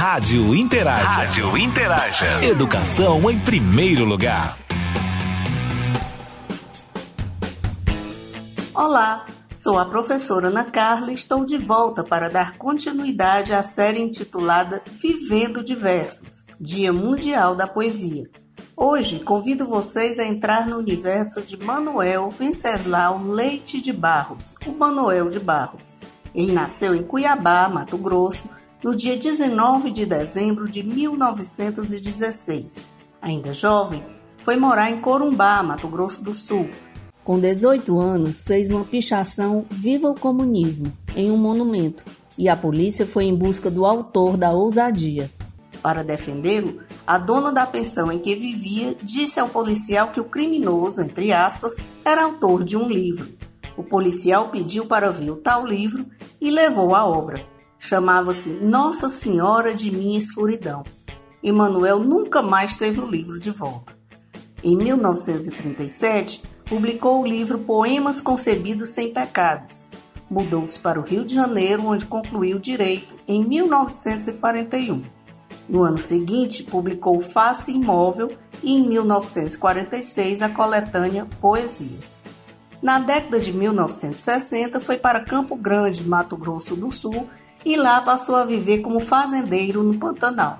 Rádio Interaja. Rádio Interaja. Educação em primeiro lugar. Olá, sou a professora Ana Carla e estou de volta para dar continuidade à série intitulada Vivendo Diversos, Dia Mundial da Poesia. Hoje convido vocês a entrar no universo de Manuel Venceslau Leite de Barros, o Manuel de Barros. Ele nasceu em Cuiabá, Mato Grosso, no dia 19 de dezembro de 1916. Ainda jovem, foi morar em Corumbá, Mato Grosso do Sul. Com 18 anos, fez uma pichação Viva o Comunismo em um monumento e a polícia foi em busca do autor da ousadia. Para defendê-lo, a dona da pensão em que vivia disse ao policial que o criminoso, entre aspas, era autor de um livro. O policial pediu para ver o tal livro e levou a obra. Chamava-se Nossa Senhora de Minha Escuridão. Emanuel nunca mais teve o livro de volta. Em 1937, publicou o livro Poemas Concebidos Sem Pecados. Mudou-se para o Rio de Janeiro, onde concluiu direito em 1941. No ano seguinte, publicou Face Imóvel e, em 1946, a coletânea Poesias. Na década de 1960, foi para Campo Grande, Mato Grosso do Sul, e lá passou a viver como fazendeiro no Pantanal.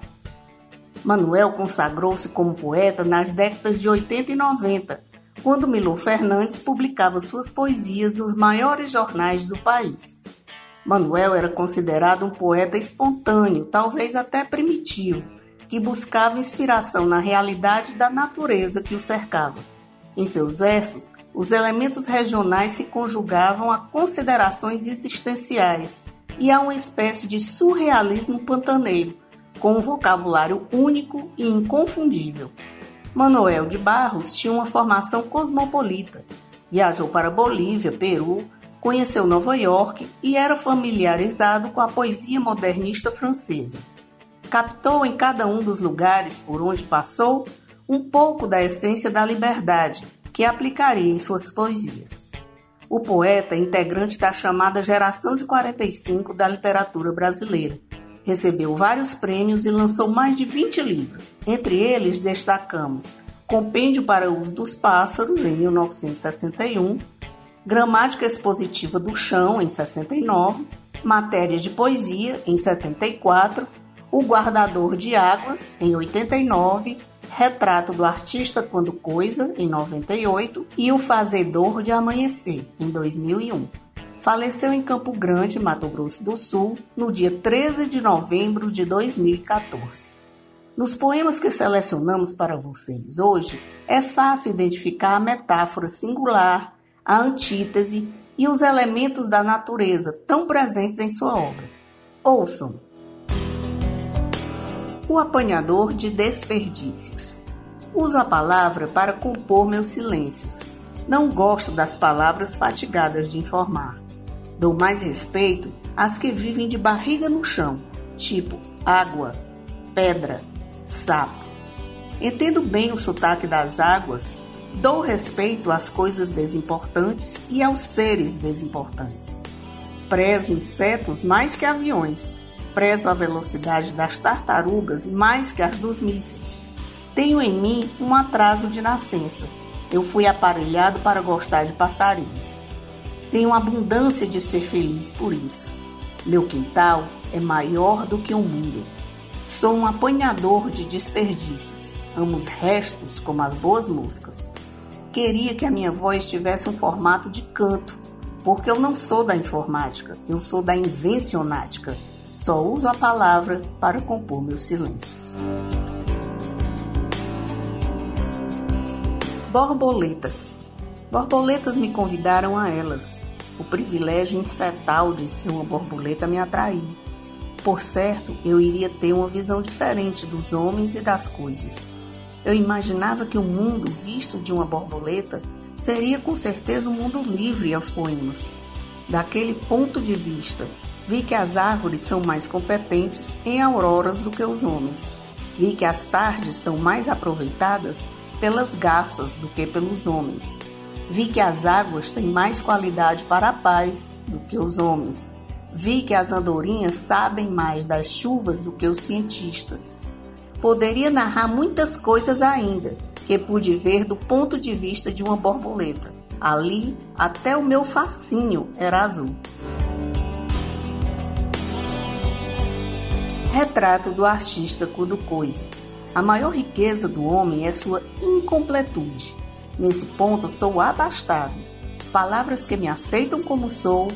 Manuel consagrou-se como poeta nas décadas de 80 e 90, quando Milor Fernandes publicava suas poesias nos maiores jornais do país. Manuel era considerado um poeta espontâneo, talvez até primitivo, que buscava inspiração na realidade da natureza que o cercava. Em seus versos, os elementos regionais se conjugavam a considerações existenciais e a uma espécie de surrealismo pantaneiro, com um vocabulário único e inconfundível. Manuel de Barros tinha uma formação cosmopolita. Viajou para Bolívia, Peru, conheceu Nova York e era familiarizado com a poesia modernista francesa. Captou em cada um dos lugares por onde passou um pouco da essência da liberdade que aplicaria em suas poesias. O poeta é integrante da chamada Geração de 45 da literatura brasileira. Recebeu vários prêmios e lançou mais de 20 livros. Entre eles destacamos Compêndio para o Uso dos Pássaros, em 1961, Gramática Expositiva do Chão, em 69, Matéria de Poesia, em 74, O Guardador de Águas, em 89 Retrato do Artista Quando Coisa, em 98, e O Fazedor de Amanhecer, em 2001. Faleceu em Campo Grande, Mato Grosso do Sul, no dia 13 de novembro de 2014. Nos poemas que selecionamos para vocês hoje, é fácil identificar a metáfora singular, a antítese e os elementos da natureza tão presentes em sua obra. Ouçam! O apanhador de desperdícios. Uso a palavra para compor meus silêncios. Não gosto das palavras fatigadas de informar. Dou mais respeito às que vivem de barriga no chão, tipo água, pedra, sapo. Entendo bem o sotaque das águas, dou respeito às coisas desimportantes e aos seres desimportantes. Prezo insetos mais que aviões Prezo a velocidade das tartarugas mais que as dos mísseis. Tenho em mim um atraso de nascença. Eu fui aparelhado para gostar de passarinhos. Tenho abundância de ser feliz por isso. Meu quintal é maior do que o mundo. Sou um apanhador de desperdícios. Amo os restos como as boas moscas. Queria que a minha voz tivesse um formato de canto, porque eu não sou da informática, eu sou da invencionática só uso a palavra para compor meus silêncios. Borboletas. Borboletas me convidaram a elas. O privilégio insetal de ser uma borboleta me atraiu. Por certo, eu iria ter uma visão diferente dos homens e das coisas. Eu imaginava que o mundo visto de uma borboleta seria com certeza um mundo livre aos poemas. Daquele ponto de vista, Vi que as árvores são mais competentes em auroras do que os homens. Vi que as tardes são mais aproveitadas pelas garças do que pelos homens. Vi que as águas têm mais qualidade para a paz do que os homens. Vi que as andorinhas sabem mais das chuvas do que os cientistas. Poderia narrar muitas coisas ainda, que pude ver do ponto de vista de uma borboleta. Ali, até o meu facinho era azul. Retrato do artista Cudo Coisa. A maior riqueza do homem é sua incompletude. Nesse ponto, sou abastado. Palavras que me aceitam como sou,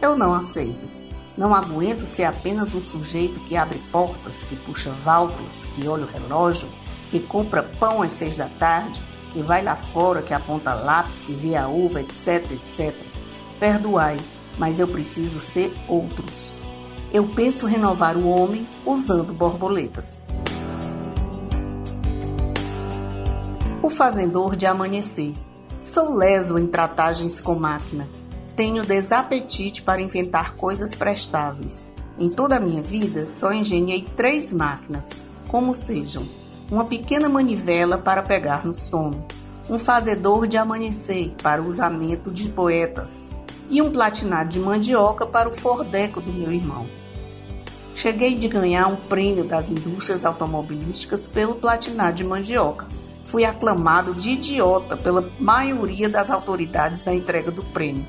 eu não aceito. Não aguento ser apenas um sujeito que abre portas, que puxa válvulas, que olha o relógio, que compra pão às seis da tarde, que vai lá fora, que aponta lápis, que vê a uva, etc, etc. Perdoai, mas eu preciso ser outros eu penso renovar o homem usando borboletas. O fazendor de amanhecer. Sou leso em tratagens com máquina. Tenho desapetite para inventar coisas prestáveis. Em toda a minha vida, só engenhei três máquinas, como sejam: uma pequena manivela para pegar no sono, um fazedor de amanhecer para o usamento de poetas e um platinado de mandioca para o fordeco do meu irmão. Cheguei de ganhar um prêmio das indústrias automobilísticas pelo platinar de mandioca. Fui aclamado de idiota pela maioria das autoridades da entrega do prêmio,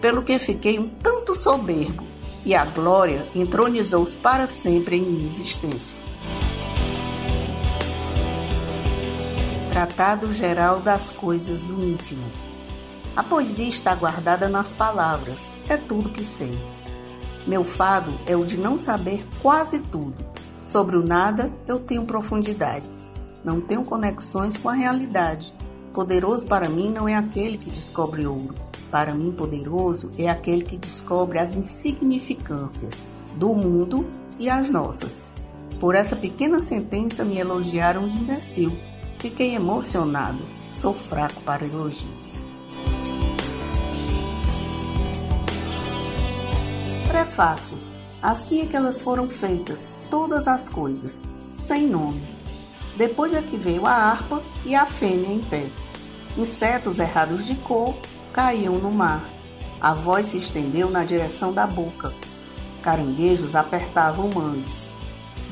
pelo que fiquei um tanto soberbo e a glória entronizou-se para sempre em minha existência. Tratado Geral das Coisas do Ínfimo. A poesia está guardada nas palavras, é tudo que sei. Meu fado é o de não saber quase tudo. Sobre o nada, eu tenho profundidades. Não tenho conexões com a realidade. Poderoso para mim não é aquele que descobre ouro. Para mim, poderoso é aquele que descobre as insignificâncias do mundo e as nossas. Por essa pequena sentença me elogiaram de imbecil. Fiquei emocionado. Sou fraco para elogios. Prefácio. Assim é que elas foram feitas, todas as coisas, sem nome. Depois é que veio a harpa e a fêmea em pé. Insetos errados de cor caíam no mar. A voz se estendeu na direção da boca. Caranguejos apertavam mães.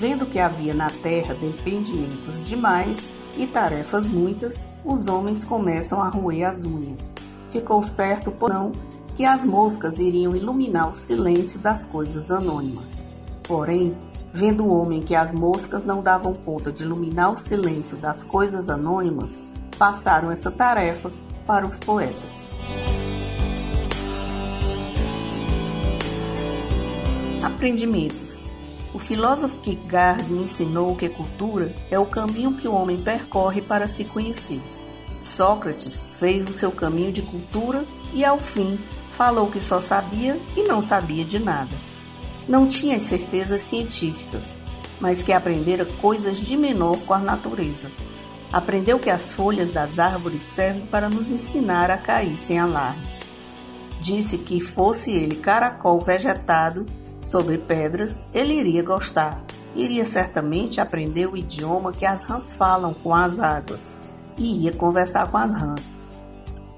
Vendo que havia na terra dependimentos demais e tarefas muitas, os homens começam a roer as unhas. Ficou certo, por não, que as moscas iriam iluminar o silêncio das coisas anônimas. Porém, vendo o homem que as moscas não davam conta de iluminar o silêncio das coisas anônimas, passaram essa tarefa para os poetas. Aprendimentos. O filósofo Kierkegaard me ensinou que cultura é o caminho que o homem percorre para se conhecer. Sócrates fez o seu caminho de cultura e, ao fim, falou que só sabia e não sabia de nada. Não tinha certezas científicas, mas que aprendera coisas de menor com a natureza. Aprendeu que as folhas das árvores servem para nos ensinar a cair sem alarmes. Disse que fosse ele caracol vegetado sobre pedras, ele iria gostar. Iria certamente aprender o idioma que as rãs falam com as águas e ia conversar com as rãs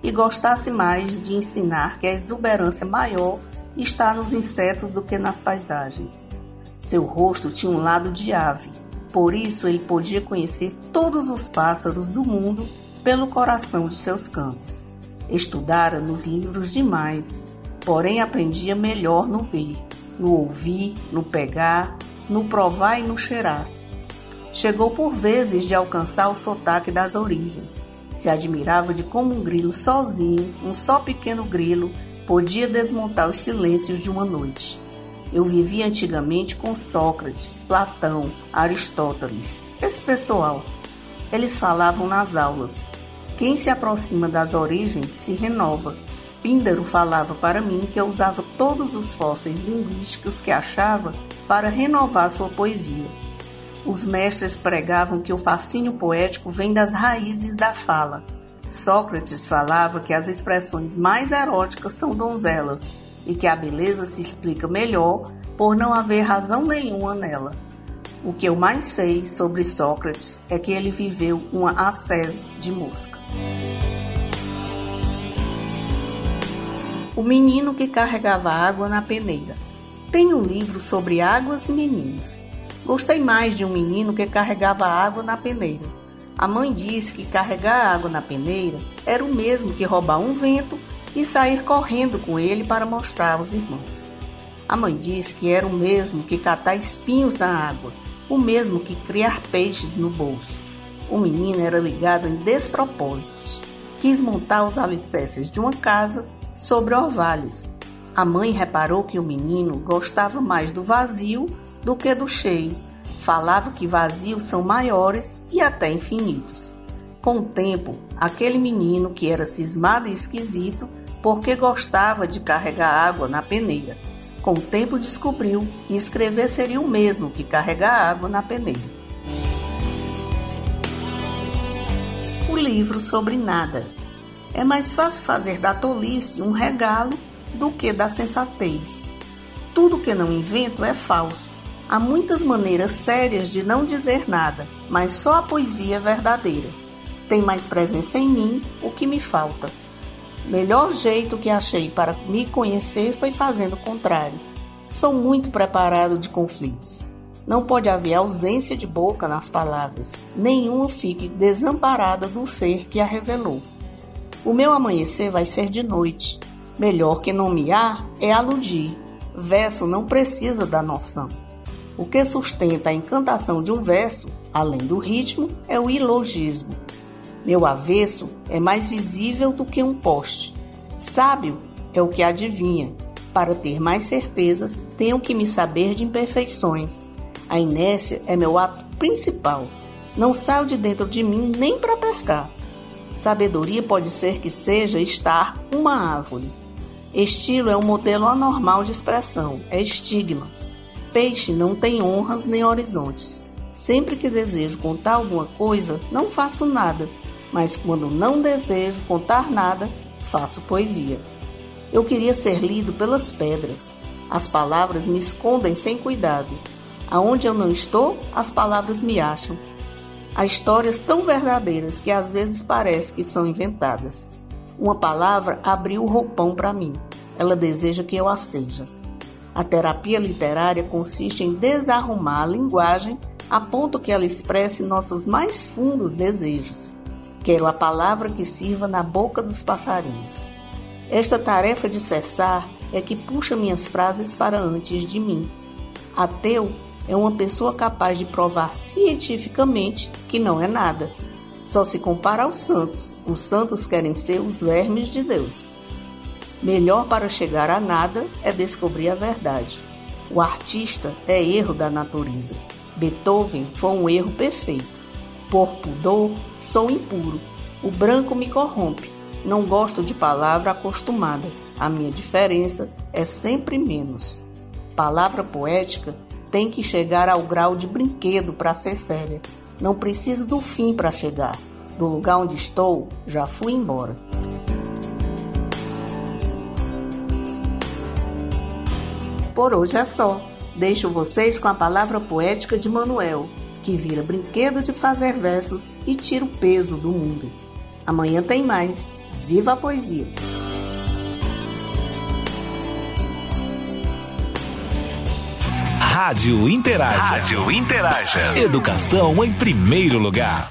e gostasse mais de ensinar que a exuberância maior está nos insetos do que nas paisagens. Seu rosto tinha um lado de ave, por isso ele podia conhecer todos os pássaros do mundo pelo coração de seus cantos. Estudara nos livros demais, porém aprendia melhor no ver, no ouvir, no pegar, no provar e no cheirar. Chegou por vezes de alcançar o sotaque das origens se admirava de como um grilo sozinho, um só pequeno grilo, podia desmontar os silêncios de uma noite. Eu vivia antigamente com Sócrates, Platão, Aristóteles, esse pessoal. Eles falavam nas aulas. Quem se aproxima das origens se renova. Píndaro falava para mim que eu usava todos os fósseis linguísticos que achava para renovar sua poesia. Os mestres pregavam que o fascínio poético vem das raízes da fala. Sócrates falava que as expressões mais eróticas são donzelas e que a beleza se explica melhor por não haver razão nenhuma nela. O que eu mais sei sobre Sócrates é que ele viveu uma ascese de mosca. O menino que carregava água na peneira. Tem um livro sobre águas e meninos. Gostei mais de um menino que carregava água na peneira. A mãe disse que carregar água na peneira era o mesmo que roubar um vento e sair correndo com ele para mostrar aos irmãos. A mãe disse que era o mesmo que catar espinhos na água, o mesmo que criar peixes no bolso. O menino era ligado em despropósitos. Quis montar os alicerces de uma casa sobre orvalhos. A mãe reparou que o menino gostava mais do vazio do que do cheio. Falava que vazios são maiores e até infinitos. Com o tempo, aquele menino que era cismado e esquisito porque gostava de carregar água na peneira. Com o tempo descobriu que escrever seria o mesmo que carregar água na peneira. O livro sobre nada. É mais fácil fazer da tolice um regalo do que da sensatez. Tudo que não invento é falso. Há muitas maneiras sérias de não dizer nada, mas só a poesia é verdadeira. Tem mais presença em mim o que me falta. Melhor jeito que achei para me conhecer foi fazendo o contrário. Sou muito preparado de conflitos. Não pode haver ausência de boca nas palavras. Nenhuma fique desamparada do ser que a revelou. O meu amanhecer vai ser de noite. Melhor que nomear é aludir. Verso não precisa da noção. O que sustenta a encantação de um verso, além do ritmo, é o ilogismo. Meu avesso é mais visível do que um poste. Sábio é o que adivinha. Para ter mais certezas, tenho que me saber de imperfeições. A inércia é meu ato principal. Não saio de dentro de mim nem para pescar. Sabedoria pode ser que seja estar uma árvore. Estilo é um modelo anormal de expressão, é estigma. Peixe não tem honras nem horizontes. Sempre que desejo contar alguma coisa, não faço nada, mas quando não desejo contar nada, faço poesia. Eu queria ser lido pelas pedras. As palavras me escondem sem cuidado. Aonde eu não estou, as palavras me acham. Há histórias tão verdadeiras que às vezes parece que são inventadas. Uma palavra abriu o roupão para mim. Ela deseja que eu a seja. A terapia literária consiste em desarrumar a linguagem a ponto que ela expresse nossos mais fundos desejos. Quero a palavra que sirva na boca dos passarinhos. Esta tarefa de cessar é que puxa minhas frases para antes de mim. Ateu é uma pessoa capaz de provar cientificamente que não é nada. Só se compara aos santos. Os santos querem ser os vermes de Deus. Melhor para chegar a nada é descobrir a verdade. O artista é erro da natureza. Beethoven foi um erro perfeito. Por pudor, sou impuro. O branco me corrompe. Não gosto de palavra acostumada. A minha diferença é sempre menos. Palavra poética tem que chegar ao grau de brinquedo para ser séria. Não preciso do fim para chegar. Do lugar onde estou, já fui embora. Por hoje é só. Deixo vocês com a palavra poética de Manuel que vira brinquedo de fazer versos e tira o peso do mundo. Amanhã tem mais. Viva a poesia! Rádio Interaja. Rádio Interaja. Educação em primeiro lugar.